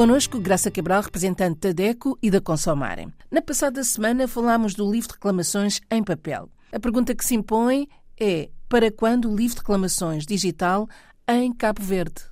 Conosco, Graça Cabral, representante da DECO e da Consomarem. Na passada semana falámos do livro de reclamações em papel. A pergunta que se impõe é: para quando o livro de reclamações digital em Cabo Verde?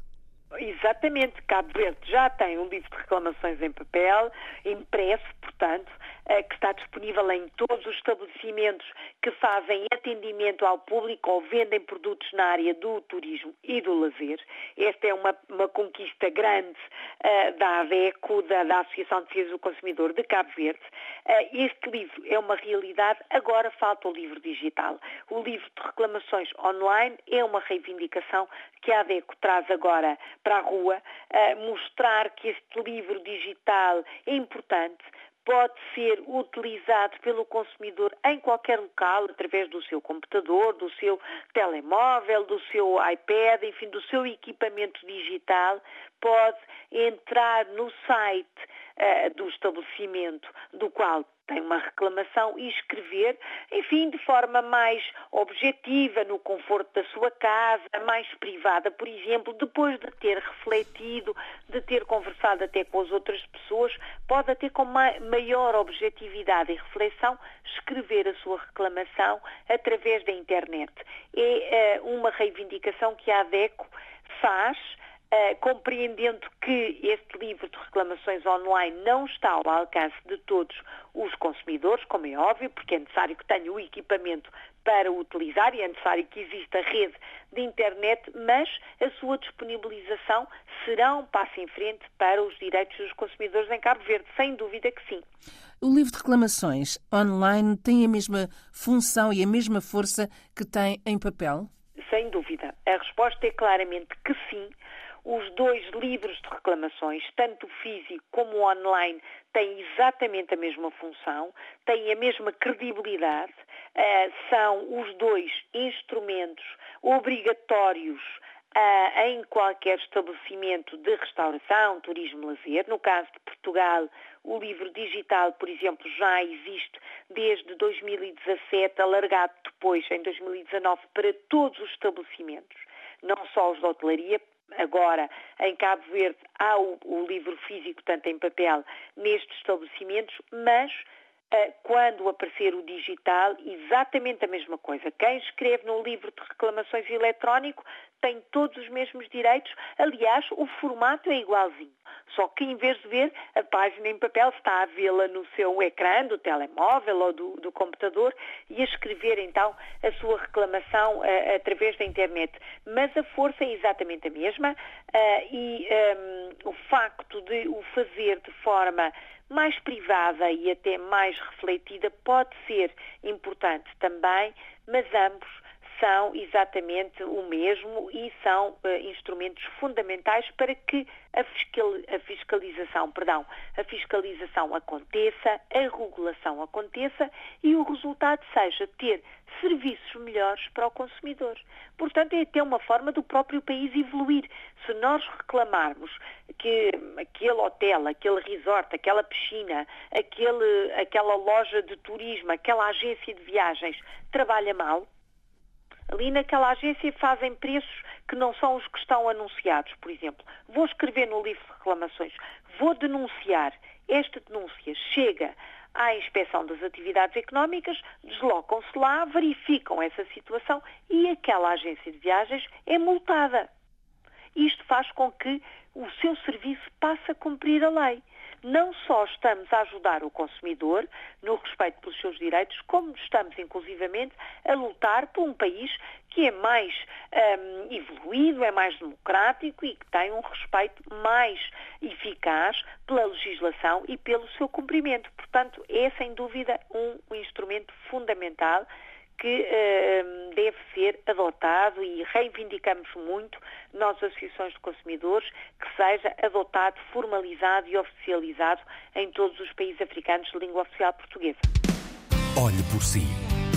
Exatamente, Cabo Verde já tem um livro de reclamações em papel, impresso, portanto, que está disponível em todos os estabelecimentos que fazem atendimento ao público ou vendem produtos na área do turismo e do lazer. Esta é uma, uma conquista grande uh, da AVECO, da, da, Associação de Defesa do Consumidor de Cabo Verde. Uh, este livro é uma realidade, agora falta o livro digital. O livro de reclamações online é uma reivindicação que a AVECO traz agora para a rua, uh, mostrar que este livro digital é importante, pode ser utilizado pelo consumidor em qualquer local, através do seu computador, do seu telemóvel, do seu iPad, enfim, do seu equipamento digital, pode entrar no site uh, do estabelecimento do qual tem uma reclamação e escrever, enfim, de forma mais objetiva, no conforto da sua casa, mais privada, por exemplo, depois de ter refletido, de ter conversado até com as outras pessoas, pode até com maior objetividade e reflexão escrever a sua reclamação através da internet. É uh, uma reivindicação que a ADECO faz Uh, compreendendo que este livro de reclamações online não está ao alcance de todos os consumidores, como é óbvio, porque é necessário que tenha o equipamento para utilizar e é necessário que exista rede de internet, mas a sua disponibilização será um passo em frente para os direitos dos consumidores em Cabo Verde, sem dúvida que sim. O livro de reclamações online tem a mesma função e a mesma força que tem em papel? Sem dúvida. A resposta é claramente que sim os dois livros de reclamações, tanto o físico como o online, têm exatamente a mesma função, têm a mesma credibilidade, uh, são os dois instrumentos obrigatórios uh, em qualquer estabelecimento de restauração, turismo, lazer. No caso de Portugal, o livro digital, por exemplo, já existe desde 2017, alargado depois em 2019 para todos os estabelecimentos, não só os de hotelaria, agora em Cabo Verde há o, o livro físico, tanto em papel, nestes estabelecimentos, mas quando aparecer o digital, exatamente a mesma coisa. Quem escreve no livro de reclamações eletrónico tem todos os mesmos direitos. Aliás, o formato é igualzinho. Só que em vez de ver a página em papel, está a vê-la no seu ecrã do telemóvel ou do, do, computador e a escrever então a sua reclamação uh, através da internet. Mas a força é exatamente a mesma uh, e um, o facto de o fazer de forma mais privada e até mais refletida pode ser importante também, mas ambos são exatamente o mesmo e são uh, instrumentos fundamentais para que a, fiscal, a, fiscalização, perdão, a fiscalização aconteça, a regulação aconteça e o resultado seja ter serviços melhores para o consumidor. Portanto, é até uma forma do próprio país evoluir. Se nós reclamarmos que aquele hotel, aquele resort, aquela piscina, aquele, aquela loja de turismo, aquela agência de viagens trabalha mal, Ali naquela agência fazem preços que não são os que estão anunciados, por exemplo. Vou escrever no livro de reclamações, vou denunciar. Esta denúncia chega à inspeção das atividades económicas, deslocam-se lá, verificam essa situação e aquela agência de viagens é multada. Isto faz com que o seu serviço passe a cumprir a lei não só estamos a ajudar o consumidor no respeito pelos seus direitos, como estamos inclusivamente a lutar por um país que é mais um, evoluído, é mais democrático e que tem um respeito mais eficaz pela legislação e pelo seu cumprimento. Portanto, é sem dúvida um instrumento fundamental que uh, deve ser adotado e reivindicamos muito, nós associações de consumidores, que seja adotado, formalizado e oficializado em todos os países africanos de língua oficial portuguesa. Olhe por si,